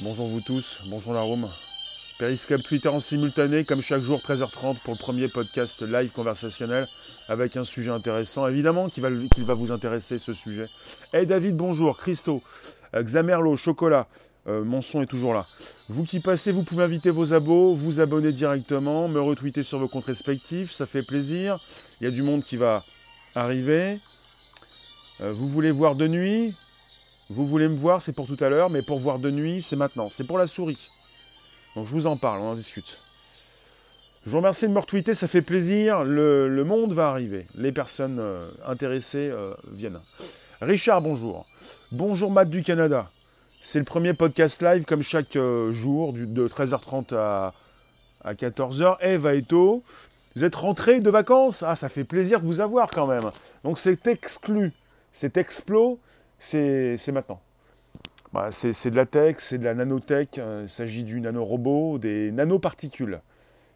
Bonjour vous tous, bonjour la room. Periscope Twitter en simultané, comme chaque jour, 13h30 pour le premier podcast live conversationnel avec un sujet intéressant. Évidemment qu'il va, va vous intéresser ce sujet. Hey David, bonjour. Christo, euh, Xamerlo, Chocolat, euh, mon son est toujours là. Vous qui passez, vous pouvez inviter vos abos, vous abonner directement, me retweeter sur vos comptes respectifs, ça fait plaisir. Il y a du monde qui va arriver. Euh, vous voulez voir de nuit? Vous voulez me voir, c'est pour tout à l'heure, mais pour voir de nuit, c'est maintenant. C'est pour la souris. Donc je vous en parle, on en discute. Je vous remercie de me retweeter, ça fait plaisir. Le, monde va arriver. Les personnes euh, intéressées euh, viennent. Richard, bonjour. Bonjour Matt du Canada. C'est le premier podcast live comme chaque jour, de 13h30 à, à 14h. Eve Aeto, vous êtes rentré de vacances? Ah, ça fait plaisir de vous avoir quand même. Donc c'est exclu c'est explo, c'est maintenant. Bah, c'est de la tech, c'est de la nanotech, euh, il s'agit du nanorobot, des nanoparticules,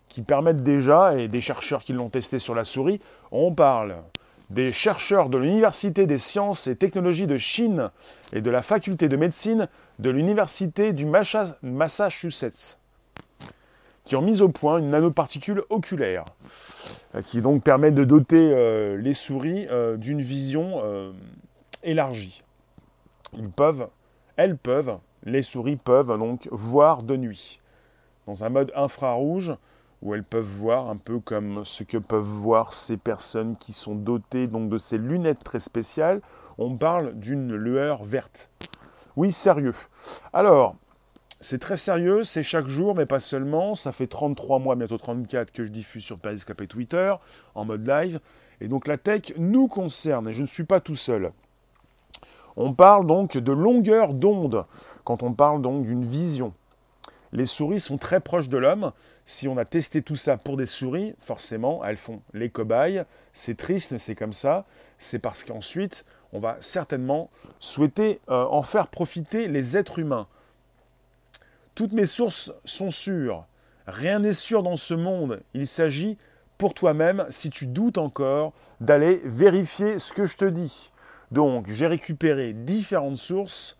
qui permettent déjà, et des chercheurs qui l'ont testé sur la souris, on parle des chercheurs de l'Université des sciences et technologies de Chine et de la faculté de médecine de l'Université du Massachusetts, qui ont mis au point une nanoparticule oculaire euh, qui donc permet de doter euh, les souris d'une vision élargie. Ils peuvent, elles peuvent, les souris peuvent donc voir de nuit, dans un mode infrarouge, où elles peuvent voir un peu comme ce que peuvent voir ces personnes qui sont dotées donc de ces lunettes très spéciales. On parle d'une lueur verte. Oui, sérieux. Alors, c'est très sérieux, c'est chaque jour, mais pas seulement. Ça fait 33 mois, bientôt 34, que je diffuse sur Periscope et Twitter, en mode live. Et donc la tech nous concerne, et je ne suis pas tout seul. On parle donc de longueur d'onde, quand on parle donc d'une vision. Les souris sont très proches de l'homme. Si on a testé tout ça pour des souris, forcément, elles font les cobayes. C'est triste, mais c'est comme ça. C'est parce qu'ensuite, on va certainement souhaiter euh, en faire profiter les êtres humains. Toutes mes sources sont sûres. Rien n'est sûr dans ce monde. Il s'agit pour toi-même, si tu doutes encore, d'aller vérifier ce que je te dis. Donc, j'ai récupéré différentes sources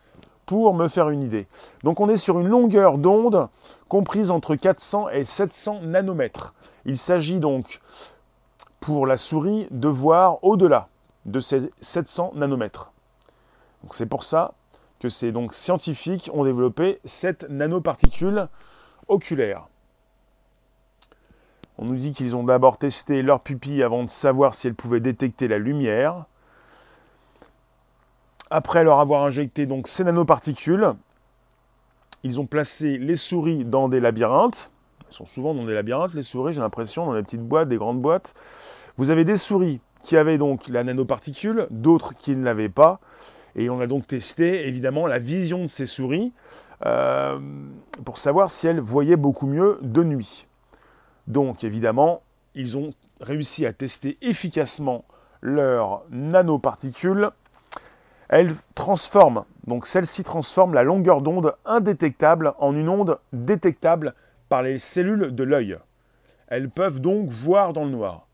pour me faire une idée. Donc, on est sur une longueur d'onde comprise entre 400 et 700 nanomètres. Il s'agit donc, pour la souris, de voir au-delà de ces 700 nanomètres. C'est pour ça que ces donc scientifiques ont développé cette nanoparticule oculaire. On nous dit qu'ils ont d'abord testé leur pupille avant de savoir si elles pouvaient détecter la lumière. Après leur avoir injecté donc ces nanoparticules, ils ont placé les souris dans des labyrinthes. Elles sont souvent dans des labyrinthes, les souris, j'ai l'impression, dans des petites boîtes, des grandes boîtes. Vous avez des souris qui avaient donc la nanoparticule, d'autres qui ne l'avaient pas. Et on a donc testé évidemment la vision de ces souris euh, pour savoir si elles voyaient beaucoup mieux de nuit. Donc évidemment, ils ont réussi à tester efficacement leurs nanoparticules. Elles transforment, donc celles-ci transforment la longueur d'onde indétectable en une onde détectable par les cellules de l'œil. Elles peuvent donc voir dans le noir.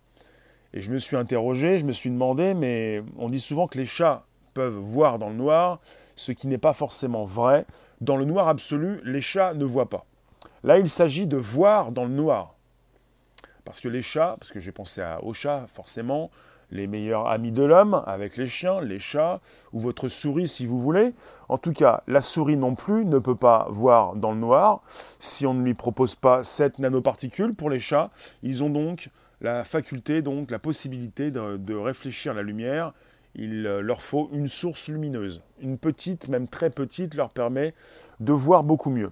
Et je me suis interrogé, je me suis demandé, mais on dit souvent que les chats peuvent voir dans le noir, ce qui n'est pas forcément vrai. Dans le noir absolu, les chats ne voient pas. Là, il s'agit de voir dans le noir. Parce que les chats, parce que j'ai pensé aux chats, forcément, les meilleurs amis de l'homme, avec les chiens, les chats, ou votre souris si vous voulez. En tout cas, la souris non plus ne peut pas voir dans le noir si on ne lui propose pas cette nanoparticule. Pour les chats, ils ont donc la faculté, donc la possibilité de, réfléchir la lumière il euh, leur faut une source lumineuse. Une petite, même très petite, leur permet de voir beaucoup mieux.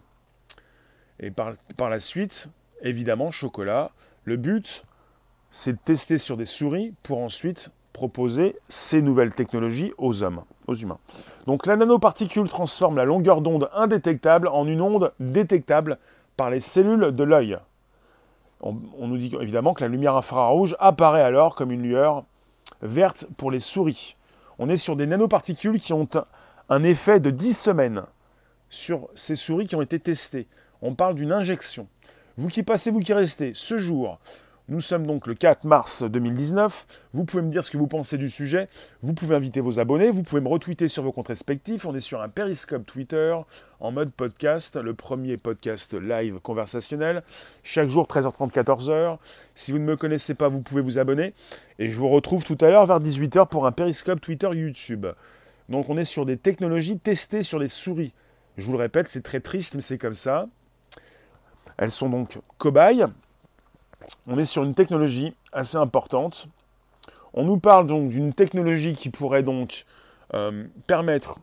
Et par, la suite, évidemment, chocolat. Le but, c'est de tester sur des souris pour ensuite proposer ces nouvelles technologies aux hommes, aux humains. Donc la nanoparticule transforme la longueur d'onde indétectable en une onde détectable par les cellules de l'œil. On, nous dit évidemment que la lumière infrarouge apparaît alors comme une lueur verte pour les souris. On est sur des nanoparticules qui ont un effet de 10 semaines sur ces souris qui ont été testées. On parle d'une injection. Vous qui passez, vous qui restez, ce jour, Nous sommes donc le 4 mars 2019. Vous pouvez me dire ce que vous pensez du sujet. Vous pouvez inviter vos abonnés. Vous pouvez me retweeter sur vos comptes respectifs. On est sur un périscope Twitter en mode podcast. Le premier podcast live conversationnel. Chaque jour, 13h30, 14h. Si vous ne me connaissez pas, vous pouvez vous abonner. Et je vous retrouve tout à l'heure vers 18h pour un périscope Twitter YouTube. Donc on est sur des technologies testées sur les souris. Je vous le répète, c'est très triste, mais c'est comme ça. Elles sont donc cobayes on est sur une technologie assez importante. On nous parle donc d'une technologie qui pourrait donc euh, permettre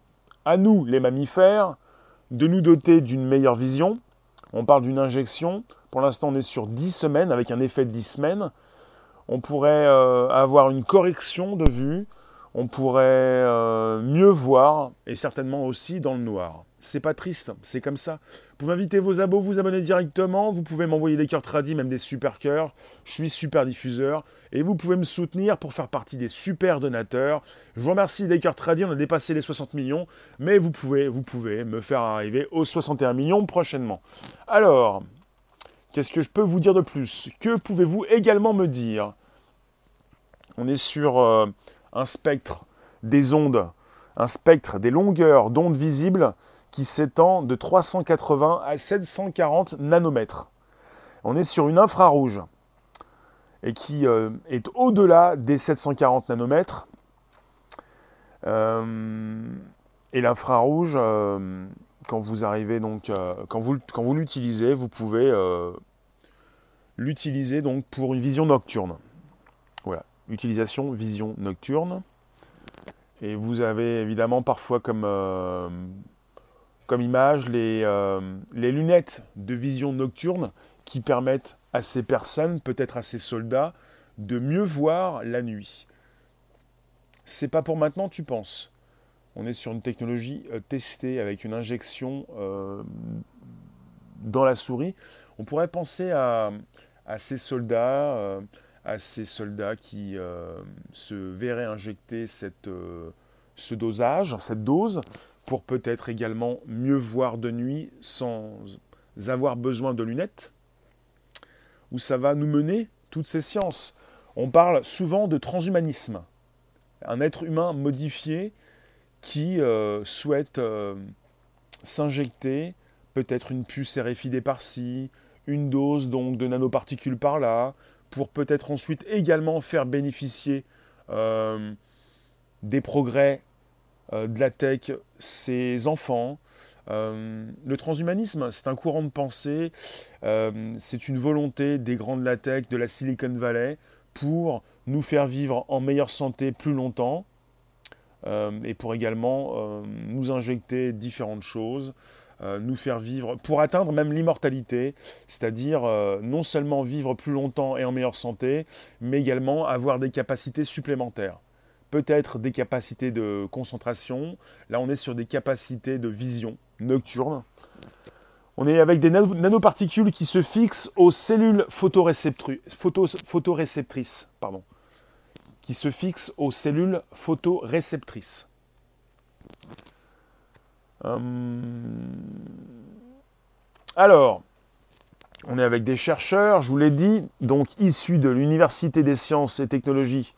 à nous, les mammifères, de nous doter d'une meilleure vision. On parle d'une injection. Pour l'instant, on est sur 10 semaines, avec un effet de 10 semaines. On pourrait euh, avoir une correction de vue. On pourrait euh, mieux voir, et certainement aussi dans le noir c'est pas triste, c'est comme ça. Vous pouvez inviter vos abos, vous abonner directement, vous pouvez m'envoyer des cœurs tradis, même des super cœurs. Je suis super diffuseur et vous pouvez me soutenir pour faire partie des super donateurs. Je vous remercie des cœurs tradis, on a dépassé les 60 millions, mais vous pouvez, vous pouvez me faire arriver aux 61 millions prochainement. Alors, qu'est-ce que je peux vous dire de plus? Que pouvez-vous également me dire? On est sur euh, un spectre des ondes, un spectre des longueurs d'ondes visibles qui s'étend de 380 à 740 nanomètres. On est sur une infrarouge et qui euh, est au-delà des 740 nanomètres. Euh, et l'infrarouge, euh, quand vous arrivez donc, quand vous, quand vous l'utilisez, vous pouvez l'utiliser donc pour une vision nocturne. Voilà, utilisation vision nocturne. Et vous avez évidemment parfois comme comme image euh, les, lunettes de vision nocturne qui permettent à ces personnes, peut-être à ces soldats, de mieux voir la nuit. C'est pas pour maintenant, tu penses? On est sur une technologie euh, testée avec une injection euh, dans la souris. On pourrait penser à, ces soldats, à ces soldats qui se verraient injecter ce dosage, cette dose, pour peut-être également mieux voir de nuit sans avoir besoin de lunettes Où ça va nous mener, toutes ces sciences On parle souvent de transhumanisme. Un être humain modifié qui euh, souhaite euh, s'injecter peut-être une puce RFID par-ci, une dose donc de nanoparticules par-là, pour peut-être ensuite également faire bénéficier euh, des progrès de la tech, ses enfants. Euh, le transhumanisme, c'est un courant de pensée, euh, c'est une volonté des grands de la tech, de la Silicon Valley, pour nous faire vivre en meilleure santé plus longtemps et pour également nous injecter différentes choses, nous faire vivre, pour atteindre même l'immortalité, c'est-à-dire non seulement vivre plus longtemps et en meilleure santé, mais également avoir des capacités supplémentaires peut-être des capacités de concentration. Là, on est sur des capacités de vision nocturne. On est avec des nanoparticules qui se fixent aux cellules photoréceptrices, pardon, qui se fixent aux cellules photoréceptrices. Hum. Alors, on est avec des chercheurs, je vous l'ai dit, donc issus de l'Université des sciences et technologies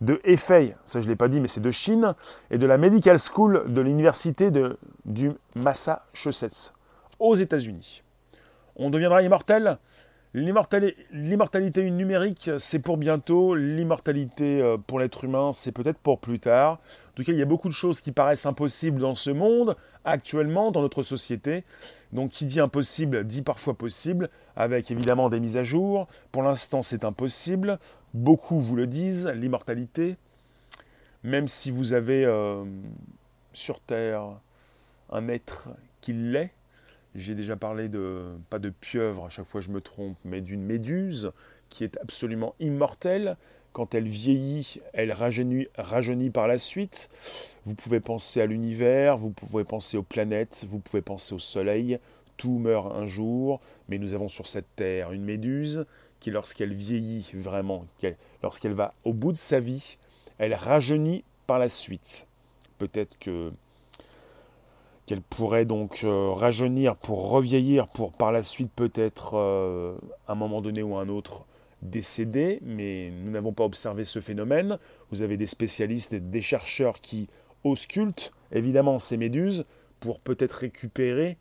de Hefei, ça je ne l'ai pas dit, mais c'est de Chine, et de la Medical School de l'université du Massachusetts, aux États-Unis. On deviendra immortel L'immortalité numérique, c'est pour bientôt. L'immortalité euh, pour l'être humain, c'est peut-être pour plus tard. En tout cas, il y a beaucoup de choses qui paraissent impossibles dans ce monde, actuellement, dans notre société. Donc, qui dit impossible, dit parfois possible, avec évidemment des mises à jour. Pour l'instant, c'est impossible. Beaucoup vous le disent, l'immortalité. Même si vous avez euh, sur Terre un être qui l'est, j'ai déjà parlé de, pas de pieuvre, à chaque fois je me trompe, mais d'une méduse qui est absolument immortelle. Quand elle vieillit, elle rajeunit, rajeunit par la suite. Vous pouvez penser à l'univers, vous pouvez penser aux planètes, vous pouvez penser au soleil. Tout meurt un jour, mais nous avons sur cette terre une méduse qui, lorsqu'elle vieillit vraiment, lorsqu'elle va au bout de sa vie, elle rajeunit par la suite. Peut-être que qu'elle pourrait donc euh, rajeunir pour revieillir, pour par la suite peut-être, euh, un moment donné ou un autre, décédés, mais nous n'avons pas observé ce phénomène. Vous avez des spécialistes, des chercheurs qui auscultent évidemment ces méduses pour peut-être récupérer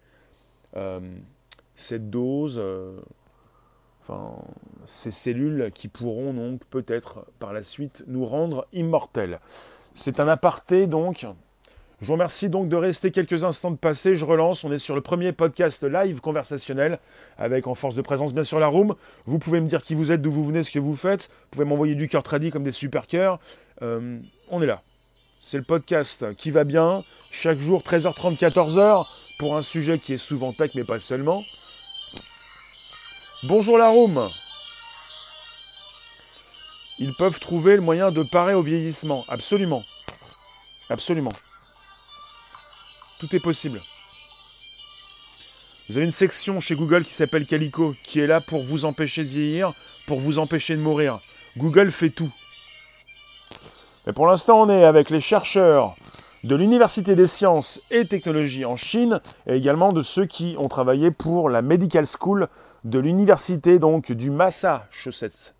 euh, cette dose, enfin, ces cellules qui pourront donc peut-être par la suite nous rendre immortels. C'est un aparté donc. Je vous remercie donc de rester quelques instants de passer. Je relance. On est sur le premier podcast live conversationnel avec en force de présence bien sûr la room. Vous pouvez me dire qui vous êtes, d'où vous venez, ce que vous faites. Vous pouvez m'envoyer du cœur tradit comme des super cœurs. Euh, on est là. C'est le podcast qui va bien. Chaque jour 13h30, 14h pour un sujet qui est souvent tech mais pas seulement. Bonjour la room. Ils peuvent trouver le moyen de parer au vieillissement. Absolument. Absolument. Tout est possible. Vous avez une section chez Google qui s'appelle Calico, qui est là pour vous empêcher de vieillir, pour vous empêcher de mourir. Google fait tout. Mais pour l'instant, on est avec les chercheurs de l'Université des sciences et technologies en Chine, et également de ceux qui ont travaillé pour la Medical School de l'Université donc du Massachusetts.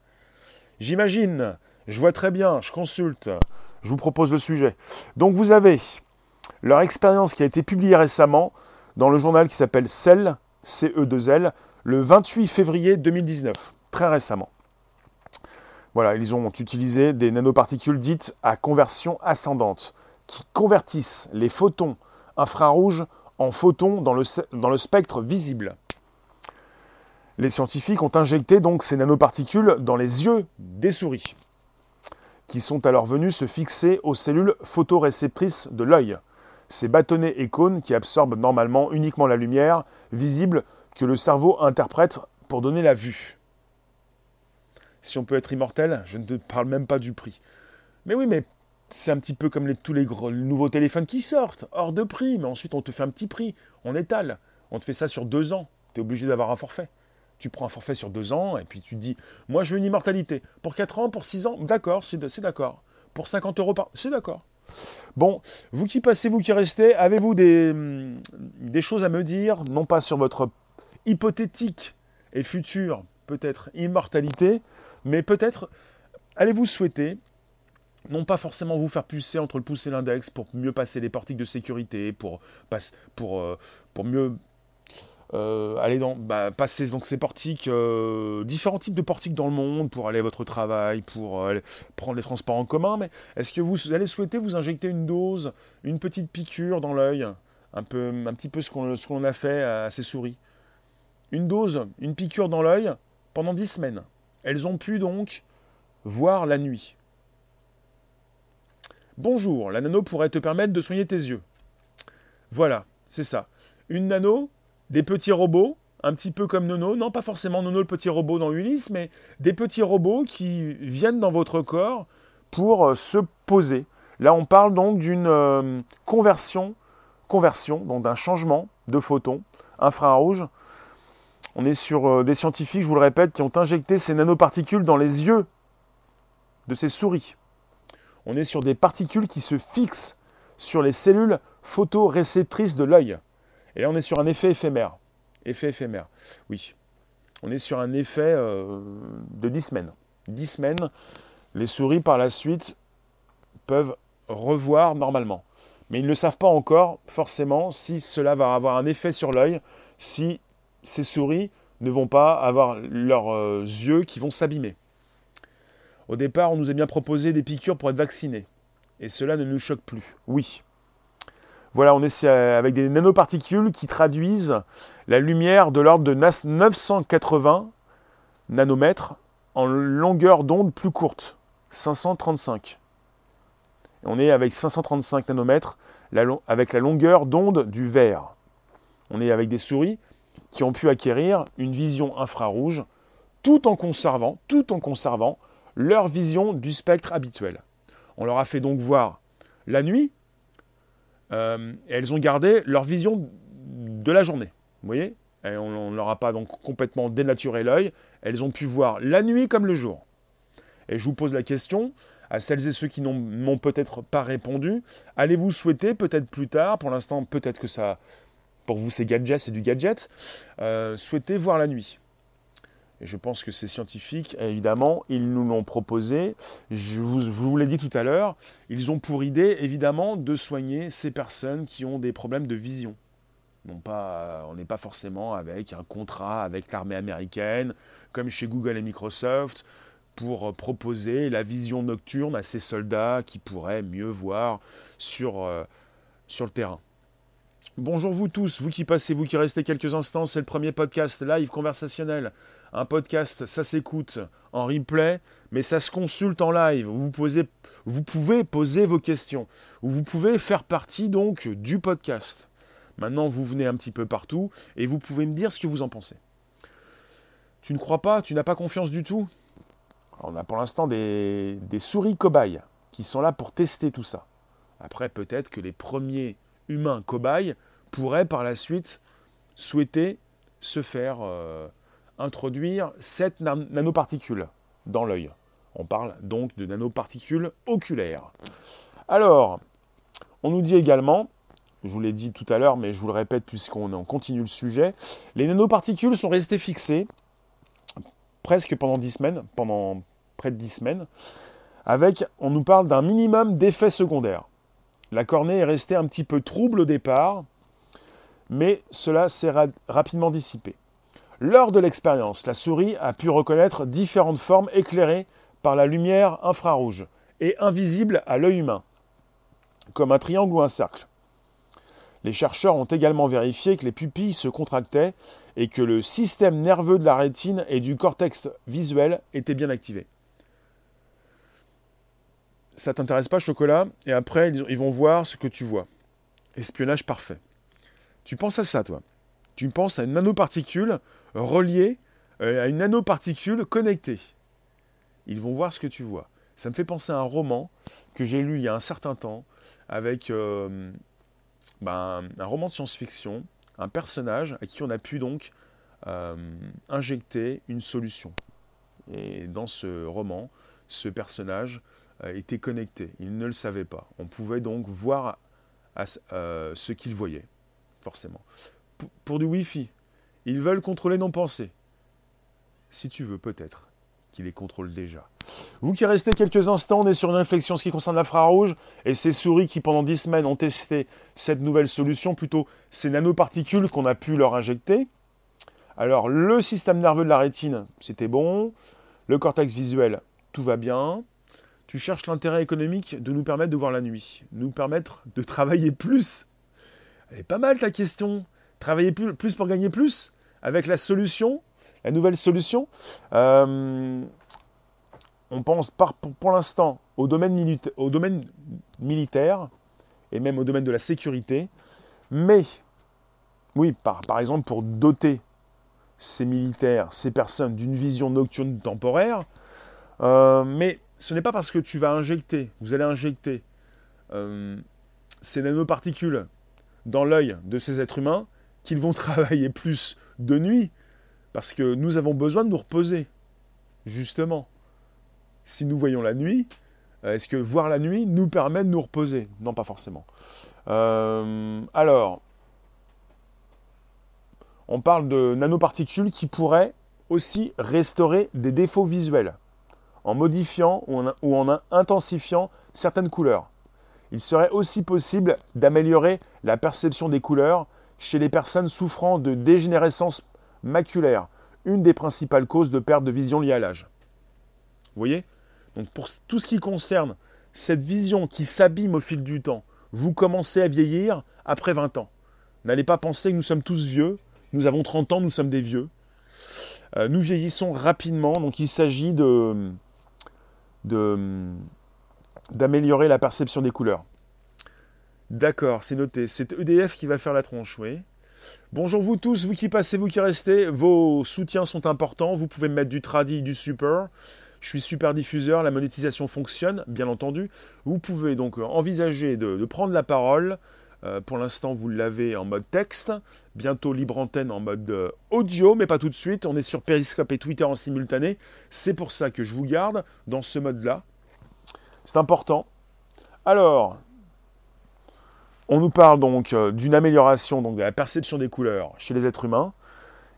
J'imagine, je vois très bien, je consulte, je vous propose le sujet. Donc vous avez leur expérience qui a été publiée récemment dans le journal qui s'appelle Cell, CE2L, le 28 février 2019, très récemment. Voilà, ils ont utilisé des nanoparticules dites à conversion ascendante, qui convertissent les photons infrarouges en photons dans le spectre visible. Les scientifiques ont injecté donc ces nanoparticules dans les yeux des souris, qui sont alors venus se fixer aux cellules photoréceptrices de l'œil ces bâtonnets et cônes qui absorbent normalement uniquement la lumière visible que le cerveau interprète pour donner la vue. Si on peut être immortel, je ne te parle même pas du prix. Mais oui, mais c'est un petit peu comme les, tous les, nouveaux téléphones qui sortent, hors de prix, mais ensuite on te fait un petit prix, on étale, on te fait ça sur deux ans, tu es obligé d'avoir un forfait. Tu prends un forfait sur deux ans et puis tu dis, moi je veux une immortalité. Pour quatre ans, pour six ans, d'accord, c'est d'accord. Pour 50 euros par... C'est d'accord. Bon, vous qui passez, vous qui restez, avez-vous des, hum, des choses à me dire, non pas sur votre hypothétique et future, peut-être, immortalité, mais peut-être allez-vous souhaiter, non pas forcément vous faire pousser entre le pouce et l'index pour mieux passer les portiques de sécurité, pour, pour, euh, pour mieux euh, aller dans, bah, passer donc ces portiques, euh, différents types de portiques dans le monde pour aller à votre travail, pour euh, prendre les transports en commun, mais est-ce que vous allez souhaiter vous injecter une dose, une petite piqûre dans l'œil, un, peu, un petit peu ce qu'on a fait à, ces souris? Une dose, une piqûre dans l'œil pendant 10 semaines. Elles ont pu donc voir la nuit. Bonjour, la nano pourrait te permettre de soigner tes yeux. Voilà, c'est ça. Une nano des petits robots, un petit peu comme Nono, non pas forcément Nono le petit robot dans Ulysse, mais des petits robots qui viennent dans votre corps pour euh, se poser. Là, on parle donc d'une euh, conversion, conversion, donc d'un changement de photons infrarouges. On est sur euh, des scientifiques, je vous le répète, qui ont injecté ces nanoparticules dans les yeux de ces souris. On est sur des particules qui se fixent sur les cellules photoréceptrices de l'œil. Et là, on est sur un effet éphémère. Effet éphémère, oui. On est sur un effet euh, de 10 semaines. 10 semaines, les souris par la suite peuvent revoir normalement. Mais ils ne savent pas encore forcément si cela va avoir un effet sur l'œil, si ces souris ne vont pas avoir leurs euh, yeux qui vont s'abîmer. Au départ, on nous a bien proposé des piqûres pour être vaccinés. Et cela ne nous choque plus. Oui, voilà, on est avec des nanoparticules qui traduisent la lumière de l'ordre de 980 nanomètres en longueur d'onde plus courte, 535. on est avec 535 nanomètres avec la longueur d'onde du verre. On est avec des souris qui ont pu acquérir une vision infrarouge tout en conservant, tout en conservant leur vision du spectre habituel. On leur a fait donc voir la nuit euh, elles ont gardé leur vision de la journée. Vous voyez On ne leur a pas donc complètement dénaturé l'œil. Elles ont pu voir la nuit comme le jour. Et je vous pose la question à celles et ceux qui n'ont peut-être pas répondu. Allez-vous souhaiter peut-être plus tard, pour l'instant peut-être que ça, pour vous c'est gadget, c'est du gadget, euh, souhaiter voir la nuit? Et je pense que c'est scientifique, évidemment, ils nous l'ont proposé. Je vous, l'ai dit tout à l'heure, ils ont pour idée, évidemment, de soigner ces personnes qui ont des problèmes de vision. Non pas, on n'est pas forcément avec un contrat avec l'armée américaine, comme chez Google et Microsoft, pour proposer la vision nocturne à ces soldats qui pourraient mieux voir sur, euh, sur le terrain. Bonjour vous tous, vous qui passez, vous qui restez quelques instants, c'est le premier podcast live conversationnel. Un podcast, ça s'écoute en replay, mais ça se consulte en live. Vous, pouvez poser vos questions, vous pouvez faire partie donc du podcast. Maintenant, vous venez un petit peu partout et vous pouvez me dire ce que vous en pensez. Tu ne crois pas Tu n'as pas confiance du tout? On a pour l'instant des souris cobayes qui sont là pour tester tout ça. Après, peut-être que les premiers humains cobayes pourrait par la suite souhaiter se faire euh, introduire cette nanoparticule dans l'œil. On parle donc de nanoparticules oculaires. Alors, on nous dit également, je vous l'ai dit tout à l'heure, mais je vous le répète puisqu'on continue le sujet, les nanoparticules sont restées fixées presque pendant 10 semaines, pendant près de 10 semaines, avec, on nous parle d'un minimum d'effets secondaires. La cornée est restée un petit peu trouble au départ, mais cela s'est rapidement dissipé. Lors de l'expérience, la souris a pu reconnaître différentes formes éclairées par la lumière infrarouge et invisibles à l'œil humain, comme un triangle ou un cercle. Les chercheurs ont également vérifié que les pupilles se contractaient et que le système nerveux de la rétine et du cortex visuel était bien activé. Ça t'intéresse pas, chocolat? Et après, ils vont voir ce que tu vois. Espionnage parfait. Tu penses à ça, toi. Tu penses à une nanoparticule reliée euh, à une nanoparticule connectée. Ils vont voir ce que tu vois. Ça me fait penser à un roman que j'ai lu il y a un certain temps avec euh, ben, un roman de science-fiction, un personnage à qui on a pu donc euh, injecter une solution. Et dans ce roman, ce personnage était connecté. Il ne le savait pas. On pouvait donc voir ce qu'il voyait forcément. pour du Wi-Fi, ils veulent contrôler nos pensées. Si tu veux, peut-être qu'ils les contrôlent déjà. Vous qui restez quelques instants, on est sur une réflexion ce qui concerne l'infrarouge et ces souris qui pendant 10 semaines ont testé cette nouvelle solution, plutôt ces nanoparticules qu'on a pu leur injecter. Alors le système nerveux de la rétine, c'était bon. Le cortex visuel, tout va bien. Tu cherches l'intérêt économique de nous permettre de voir la nuit, nous permettre de travailler plus elle est pas mal ta question. Travailler plus, pour gagner plus avec la solution, la nouvelle solution. Euh, on pense pour, l'instant au domaine, militaire et même au domaine de la sécurité. Mais, oui, par, par exemple, pour doter ces militaires, ces personnes d'une vision nocturne temporaire, euh, mais ce n'est pas parce que tu vas injecter, vous allez injecter euh, ces nanoparticules dans l'œil de ces êtres humains qu'ils vont travailler plus de nuit, parce que nous avons besoin de nous reposer, justement. Si nous voyons la nuit, euh, est-ce que voir la nuit nous permet de nous reposer? Non, pas forcément. Euh, alors, on parle de nanoparticules qui pourraient aussi restaurer des défauts visuels en modifiant ou en intensifiant certaines couleurs il serait aussi possible d'améliorer la perception des couleurs chez les personnes souffrant de dégénérescence maculaire, une des principales causes de perte de vision liée à l'âge. Vous voyez? Donc pour tout ce qui concerne cette vision qui s'abîme au fil du temps, vous commencez à vieillir après 20 ans. N'allez pas penser que nous sommes tous vieux, nous avons 30 ans, nous sommes des vieux. Euh, nous vieillissons rapidement, donc il s'agit d'améliorer la perception des couleurs. D'accord, c'est noté. C'est EDF qui va faire la tronche, oui. Bonjour vous tous, vous qui passez, vous qui restez, vos soutiens sont importants, vous pouvez me mettre du tradi, du super. Je suis super diffuseur, la monétisation fonctionne, bien entendu. Vous pouvez donc envisager de, prendre la parole. Euh, pour l'instant, vous l'avez en mode texte. Bientôt libre antenne en mode euh, audio, mais pas tout de suite. On est sur Periscope et Twitter en simultané. C'est pour ça que je vous garde dans ce mode-là. C'est important. Alors, on nous parle donc euh, d'une amélioration donc, de la perception des couleurs chez les êtres humains.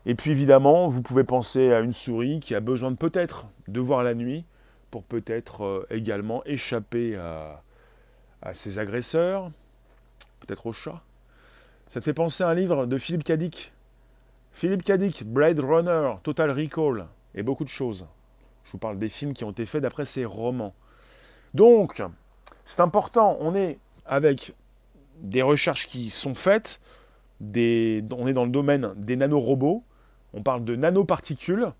Et puis évidemment, vous pouvez penser à une souris qui a besoin peut-être de voir la nuit pour peut-être euh, également échapper à, ses agresseurs, peut-être au chat. Ça te fait penser à un livre de Philippe Cadic. Philippe Cadic, Blade Runner, Total Recall et beaucoup de choses. Je vous parle des films qui ont été faits d'après ces romans. Donc, c'est important, on est avec des recherches qui sont faites, on est dans le domaine des nanorobots, on parle de nanoparticules,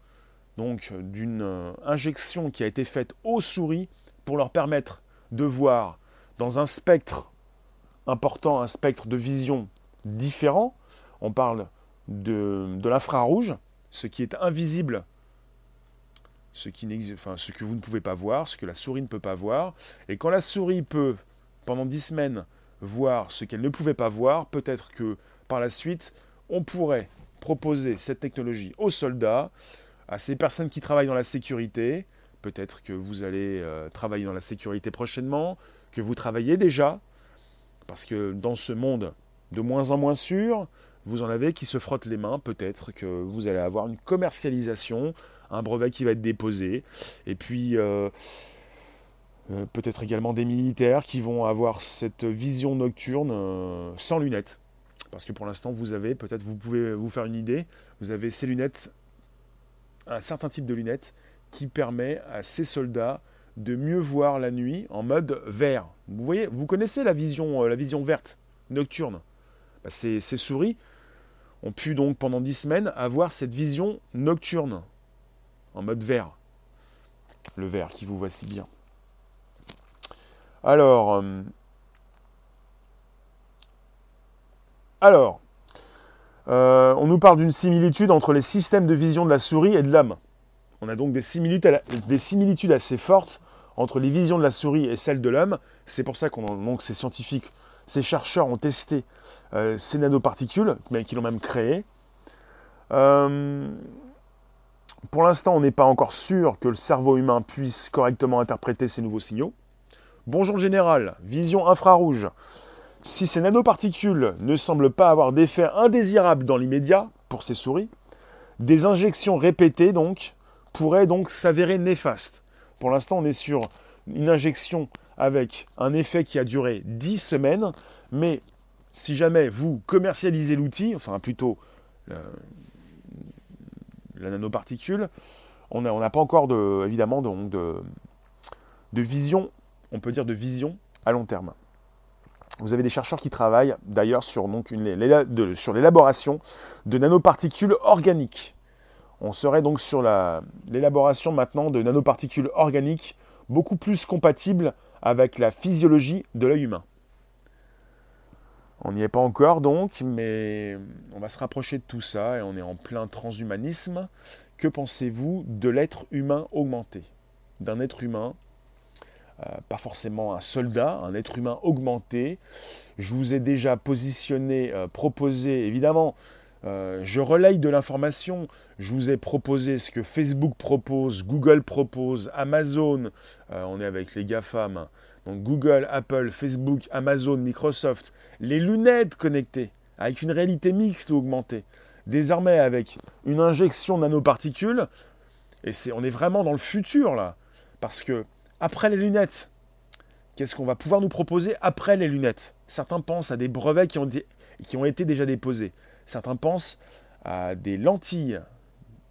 donc d'une euh, injection qui a été faite aux souris pour leur permettre de voir dans un spectre important, un spectre de vision différent. On parle de, l'infrarouge, ce qui est invisible, ce, qui enfin, ce que vous ne pouvez pas voir, ce que la souris ne peut pas voir. Et quand la souris peut, pendant dix semaines, voir ce qu'elle ne pouvait pas voir, peut-être que par la suite, on pourrait proposer cette technologie aux soldats, à ces personnes qui travaillent dans la sécurité. Peut-être que vous allez euh, travailler dans la sécurité prochainement, que vous travaillez déjà, parce que dans ce monde de moins en moins sûr, vous en avez qui se frottent les mains. Peut-être que vous allez avoir une commercialisation, un brevet qui va être déposé, et puis euh, euh, peut-être également des militaires qui vont avoir cette vision nocturne sans lunettes. Parce que pour l'instant, vous avez, peut-être vous pouvez vous faire une idée, vous avez ces lunettes, un certain type de lunettes qui permet à ces soldats de mieux voir la nuit en mode vert. Vous voyez, vous connaissez la vision, euh, la vision verte nocturne? Bah, ces, ces, souris ont pu donc pendant 10 semaines avoir cette vision nocturne en mode vert. Le vert qui vous voit si bien. Alors, euh, euh, on nous parle d'une similitude entre les systèmes de vision de la souris et de l'homme. On a donc des similitudes, assez fortes entre les visions de la souris et celles de l'homme. C'est pour ça qu'on donc ces scientifiques, ces chercheurs ont testé euh, ces nanoparticules, mais qui l'ont même créé. Pour l'instant, on n'est pas encore sûr que le cerveau humain puisse correctement interpréter ces nouveaux signaux. Bonjour général, vision infrarouge. Si ces nanoparticules ne semblent pas avoir d'effet indésirable dans l'immédiat pour ces souris, des injections répétées donc pourraient donc s'avérer néfastes. Pour l'instant, on est sur une injection avec un effet qui a duré 10 semaines, mais si jamais vous commercialisez l'outil, enfin plutôt euh, la nanoparticule, on n'a pas encore de, évidemment de, de vision, on peut dire de vision à long terme. Vous avez des chercheurs qui travaillent d'ailleurs sur, l'élaboration de nanoparticules organiques. On serait donc sur l'élaboration maintenant de nanoparticules organiques beaucoup plus compatibles avec la physiologie de l'œil humain. On n'y est pas encore donc, mais on va se rapprocher de tout ça et on est en plein transhumanisme. Que pensez-vous de l'être humain augmenté? D'un être humain pas forcément un soldat, un être humain augmenté. Je vous ai déjà positionné, euh, proposé, évidemment, euh, je relaye de l'information, je vous ai proposé ce que Facebook propose, Google propose, Amazon, on est avec les GAFAM, donc Google, Apple, Facebook, Amazon, Microsoft, les lunettes connectées, avec une réalité mixte ou augmentée, désormais avec une injection nanoparticules, et c'est, on est vraiment dans le futur là, parce que après les lunettes, qu'est-ce qu'on va pouvoir nous proposer après les lunettes? Certains pensent à des brevets qui ont, été déjà déposés. Certains pensent à des lentilles,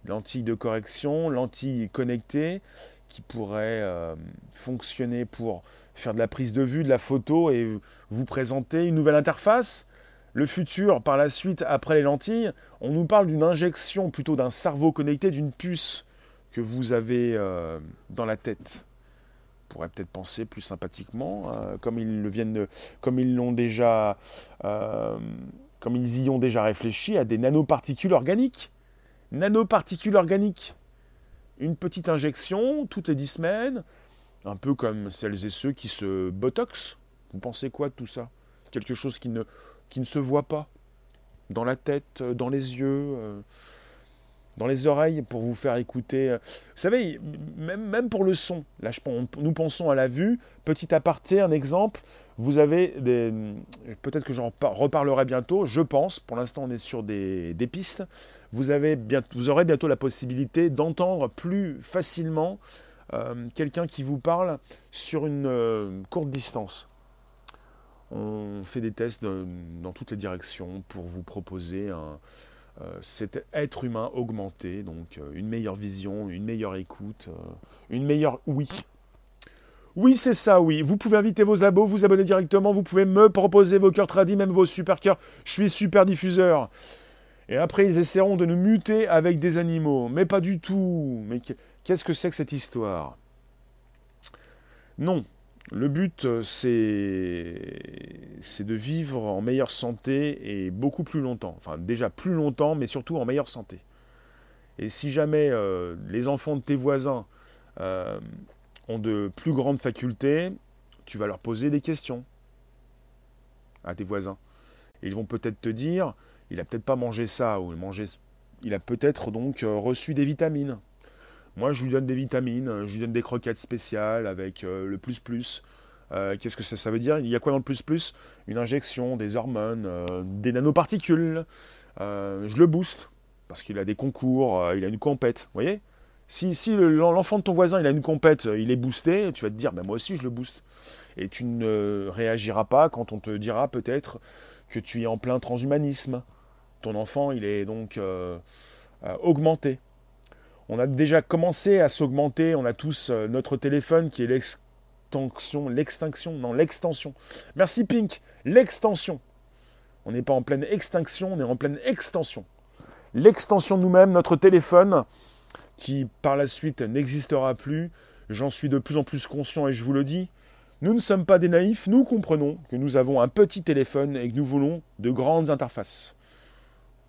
lentilles de correction, lentilles connectées, qui pourraient euh, fonctionner pour faire de la prise de vue, de la photo et vous présenter une nouvelle interface. Le futur, par la suite, après les lentilles, on nous parle d'une injection plutôt d'un cerveau connecté, d'une puce que vous avez euh, dans la tête pourrait peut-être penser plus sympathiquement, euh, comme ils le viennent, comme ils l'ont déjà, euh, comme ils y ont déjà réfléchi, à des nanoparticules organiques. Nanoparticules organiques. Une petite injection toutes les dix semaines, un peu comme celles et ceux qui se botox. Vous pensez quoi de tout ça? Quelque chose qui ne, qui ne se voit pas? Dans la tête, dans les yeux. Euh, dans les oreilles pour vous faire écouter. Euh, vous savez, même, même pour le son, là nous pensons à la vue, petit aparté, un exemple, Vous avez des. Peut-être que j'en reparlerai bientôt, je pense. Pour l'instant, on est sur des, pistes. Vous, avez bien, vous aurez bientôt la possibilité d'entendre plus facilement euh, quelqu'un qui vous parle sur une euh, courte distance. On fait des tests dans toutes les directions pour vous proposer un, cet être humain augmenté, donc une meilleure vision, une meilleure écoute, une meilleure oui oui, c'est ça, oui. Vous pouvez inviter vos abos, vous abonner directement, vous pouvez me proposer vos cœurs tradis, même vos super cœurs. Je suis super diffuseur. Et après, ils essaieront de nous muter avec des animaux. Mais pas du tout. Mais qu'est-ce que c'est que cette histoire? Non. Le but, c'est de vivre en meilleure santé et beaucoup plus longtemps. Enfin, déjà plus longtemps, mais surtout en meilleure santé. Et si jamais euh, les enfants de tes voisins euh, ont de plus grandes facultés, tu vas leur poser des questions à tes voisins. ils vont peut-être te dire, il a peut-être pas mangé ça, ou il, il a peut-être donc euh, reçu des vitamines. Moi, je lui donne des vitamines, je lui donne des croquettes spéciales avec euh, le plus plus. Euh, qu'est-ce que ça, veut dire? Il y a quoi dans le plus plus Une injection, des hormones, des nanoparticules. je le booste parce qu'il a des concours, il a une compète. Vous voyez? Si, si l'enfant de ton voisin il a une compète, il est boosté, tu vas te dire ben moi aussi je le booste. Et tu ne réagiras pas quand on te dira peut-être que tu es en plein transhumanisme. Ton enfant il est donc euh, euh, augmenté. On a déjà commencé à s'augmenter, on a tous euh, notre téléphone qui est l'extension, l'extinction, non l'extension. Merci Pink, l'extension. On n'est pas en pleine extinction, on est en pleine extension. L'extension de nous-mêmes, notre téléphone, qui par la suite n'existera plus. J'en suis de plus en plus conscient et je vous le dis. Nous ne sommes pas des naïfs, nous comprenons que nous avons un petit téléphone et que nous voulons de grandes interfaces.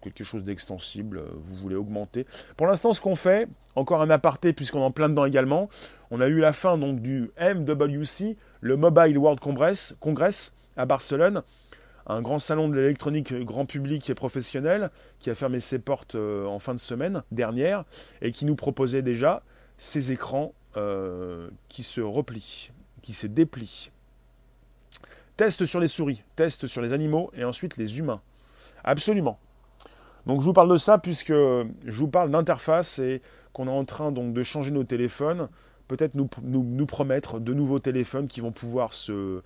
Quelque chose d'extensible, vous voulez augmenter. Pour l'instant, ce qu'on fait, encore un aparté puisqu'on en plein dedans également, on a eu la fin donc du MWC, le Mobile World Congress, Congress à Barcelone, un grand salon de l'électronique grand public et professionnel qui a fermé ses portes euh, en fin de semaine dernière et qui nous proposait déjà ces écrans euh, qui se replient, qui se déplient. Test sur les souris, test sur les animaux et ensuite les humains. Absolument. Donc je vous parle de ça puisque je vous parle d'interface et qu'on est en train donc de changer nos téléphones, peut-être nous, promettre de nouveaux téléphones qui vont pouvoir se,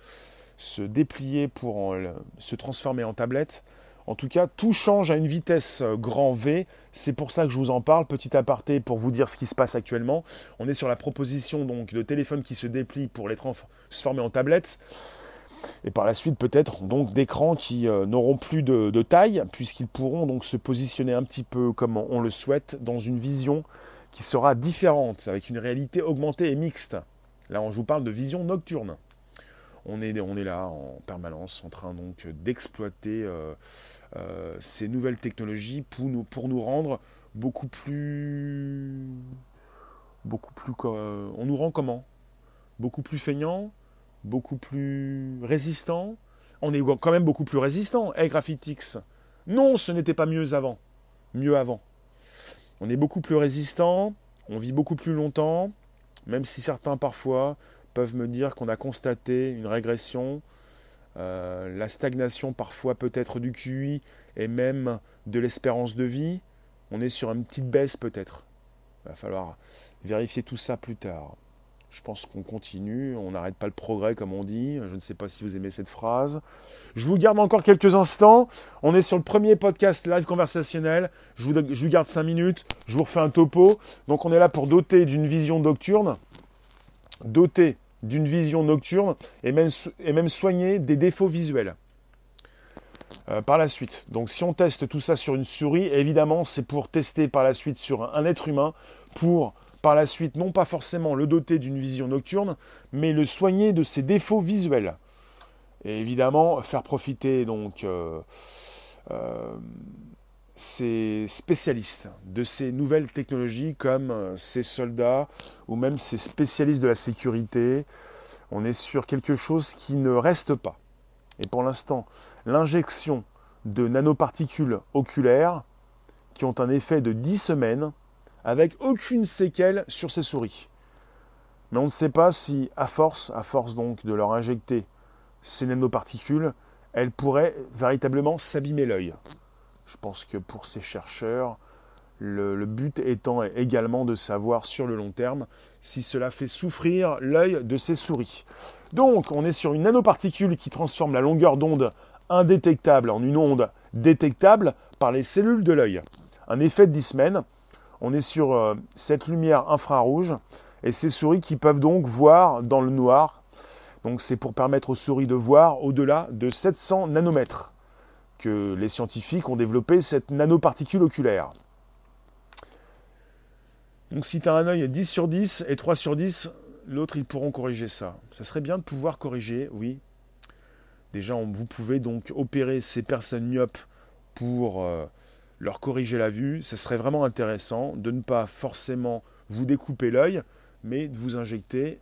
se déplier pour se transformer en tablette. En tout cas, tout change à une vitesse grand V. C'est pour ça que je vous en parle. Petit aparté pour vous dire ce qui se passe actuellement. On est sur la proposition donc de téléphones qui se déplient pour les transformer en tablette. Et par la suite, peut-être donc d'écrans qui euh, n'auront plus de, taille, puisqu'ils pourront donc se positionner un petit peu comme on le souhaite, dans une vision qui sera différente, avec une réalité augmentée et mixte. Là, on, je vous parle de vision nocturne. On est, on est là en permanence en train donc d'exploiter euh, euh, ces nouvelles technologies pour nous, pour nous rendre beaucoup plus beaucoup plus on nous rend comment? Beaucoup plus feignant beaucoup plus résistant. On est quand même beaucoup plus résistant. Hey Graphitix. Non ce n'était pas mieux avant. Mieux avant. On est beaucoup plus résistant. On vit beaucoup plus longtemps. Même si certains parfois peuvent me dire qu'on a constaté une régression, euh, la stagnation parfois peut-être du QI et même de l'espérance de vie. On est sur une petite baisse peut-être. Il va falloir vérifier tout ça plus tard. Je pense qu'on continue, on n'arrête pas le progrès comme on dit. Je ne sais pas si vous aimez cette phrase. Je vous garde encore quelques instants. On est sur le premier podcast live conversationnel. Je vous, garde 5 minutes. Je vous refais un topo. Donc on est là pour doter d'une vision nocturne. Doter d'une vision nocturne et même, soigner des défauts visuels. Euh, par la suite. Donc si on teste tout ça sur une souris, évidemment c'est pour tester par la suite sur un être humain, pour par la suite non pas forcément le doter d'une vision nocturne, mais le soigner de ses défauts visuels. Et évidemment faire profiter donc euh, euh, ces spécialistes de ces nouvelles technologies comme euh, ces soldats ou même ces spécialistes de la sécurité. On est sur quelque chose qui ne reste pas. Et pour l'instant, l'injection de nanoparticules oculaires qui ont un effet de 10 semaines avec aucune séquelle sur ces souris. Mais on ne sait pas si, à force, à force donc de leur injecter ces nanoparticules, elles pourraient véritablement s'abîmer l'œil. Je pense que pour ces chercheurs, le, but étant également de savoir sur le long terme si cela fait souffrir l'œil de ces souris. Donc on est sur une nanoparticule qui transforme la longueur d'onde indétectable en une onde détectable par les cellules de l'œil. Un effet de Disman. On est sur euh, cette lumière infrarouge et ces souris qui peuvent donc voir dans le noir. Donc c'est pour permettre aux souris de voir au-delà de 700 nanomètres que les scientifiques ont développé cette nanoparticule oculaire. Donc si tu as un œil 10 sur 10 et 3 sur 10, l'autre ils pourront corriger ça. Ça serait bien de pouvoir corriger, oui. Déjà, vous pouvez donc opérer ces personnes myopes pour euh, leur corriger la vue. Ce serait vraiment intéressant de ne pas forcément vous découper l'œil, mais de vous injecter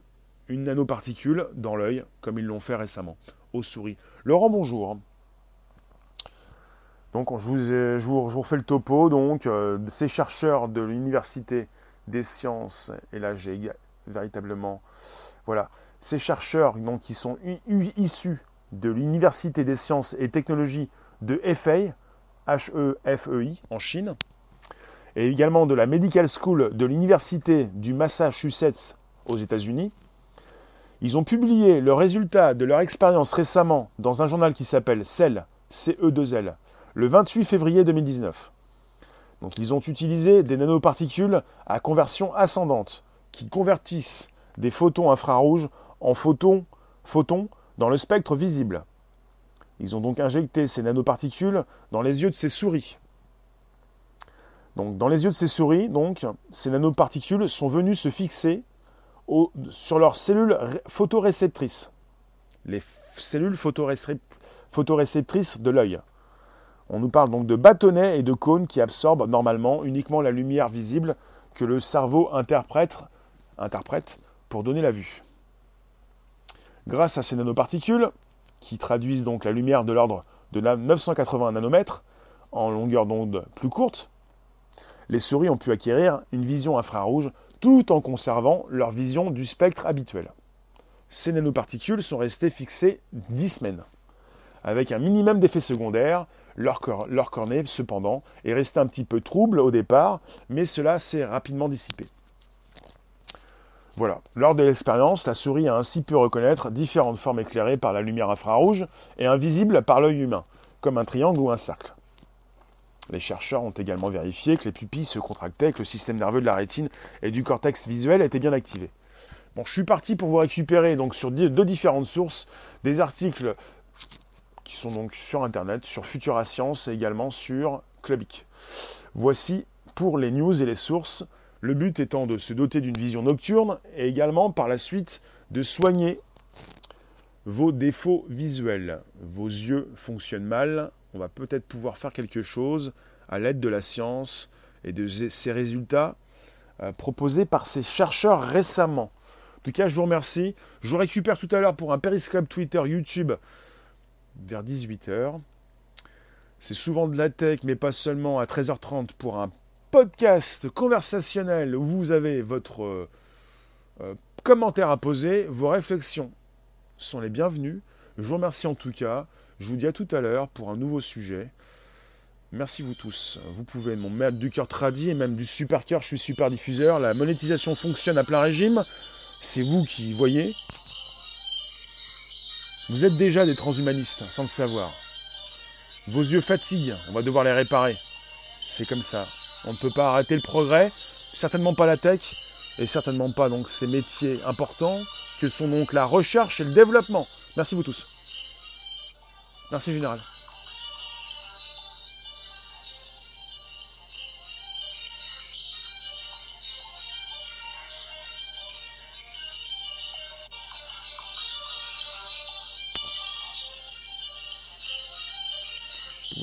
une nanoparticule dans l'œil, comme ils l'ont fait récemment aux souris. Laurent, bonjour. Donc, je vous, je vous, refais le topo. Donc, euh, ces chercheurs de l'université des sciences, et là j'ai véritablement, voilà, ces chercheurs donc, qui sont issus de l'université des sciences et technologies de Hefei, H-E-F-E-I, en Chine, et également de la Medical School de l'université du Massachusetts aux États-Unis. Ils ont publié le résultat de leur expérience récemment dans un journal qui s'appelle Cell, CE2L, le 28 février 2019. Donc ils ont utilisé des nanoparticules à conversion ascendante qui convertissent des photons infrarouges en photons, photons dans le spectre visible. Ils ont donc injecté ces nanoparticules dans les yeux de ces souris. Donc dans les yeux de ces souris, donc, ces nanoparticules sont venues se fixer sur leurs cellules photoréceptrices. Les cellules photoréceptrices de l'œil. On nous parle donc de bâtonnets et de cônes qui absorbent normalement uniquement la lumière visible que le cerveau interprète, interprète pour donner la vue. Grâce à ces nanoparticules, qui traduisent donc la lumière de l'ordre de 980 nanomètres en longueur d'onde plus courte, les souris ont pu acquérir une vision infrarouge tout en conservant leur vision du spectre habituel. Ces nanoparticules sont restées fixées 10 semaines. Avec un minimum d'effets secondaires, leur, cornée, cependant, est resté un petit peu trouble au départ, mais cela s'est rapidement dissipé. Voilà. Lors de l'expérience, la souris a ainsi pu reconnaître différentes formes éclairées par la lumière infrarouge et invisibles par l'œil humain, comme un triangle ou un cercle. Les chercheurs ont également vérifié que les pupilles se contractaient, que le système nerveux de la rétine et du cortex visuel était bien activé. Bon, je suis parti pour vous récupérer donc sur deux différentes sources des articles qui sont donc sur internet, sur Futura Science et également sur Clubic. Voici pour les news et les sources, le but étant de se doter d'une vision nocturne et également par la suite de soigner vos défauts visuels. Vos yeux fonctionnent mal, on va peut-être pouvoir faire quelque chose à l'aide de la science et de ces résultats euh, proposés par ces chercheurs récemment. En tout cas, je vous remercie. Je vous récupère tout à l'heure pour un périscope Twitter, YouTube vers 18h. C'est souvent de la tech, mais pas seulement à 13h30 pour un podcast conversationnel où vous avez votre euh, euh, commentaire à poser, vos réflexions sont les bienvenues. Je vous remercie en tout cas. Je vous dis à tout à l'heure pour un nouveau sujet. Merci vous tous. Vous pouvez m'en mettre du cœur tradit et même du super cœur. Je suis super diffuseur. La monétisation fonctionne à plein régime. C'est vous qui voyez. Vous êtes déjà des transhumanistes, sans le savoir. Vos yeux fatiguent, on va devoir les réparer. C'est comme ça. On ne peut pas arrêter le progrès, certainement pas la tech, et certainement pas donc ces métiers importants que sont donc la recherche et le développement. Merci vous tous. Merci général.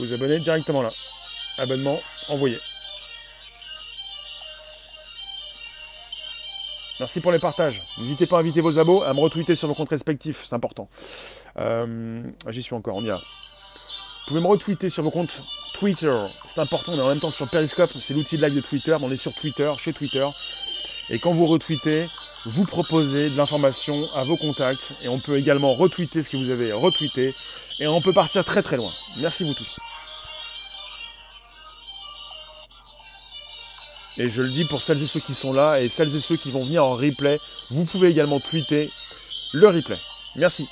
vous abonner directement là. Abonnement envoyé. Merci pour les partages. N'hésitez pas à inviter vos abos, à me retweeter sur vos comptes respectifs, c'est important. Euh, J'y suis encore, on y a. Vous pouvez me retweeter sur vos comptes Twitter, c'est important, on est en même temps sur Periscope, c'est l'outil de live de Twitter, on est sur Twitter, chez Twitter. Et quand vous retweetez, vous proposer de l'information à vos contacts et on peut également retweeter ce que vous avez retweeté et on peut partir très très loin. Merci vous tous. Et je le dis pour celles et ceux qui sont là et celles et ceux qui vont venir en replay, vous pouvez également tweeter le replay. Merci.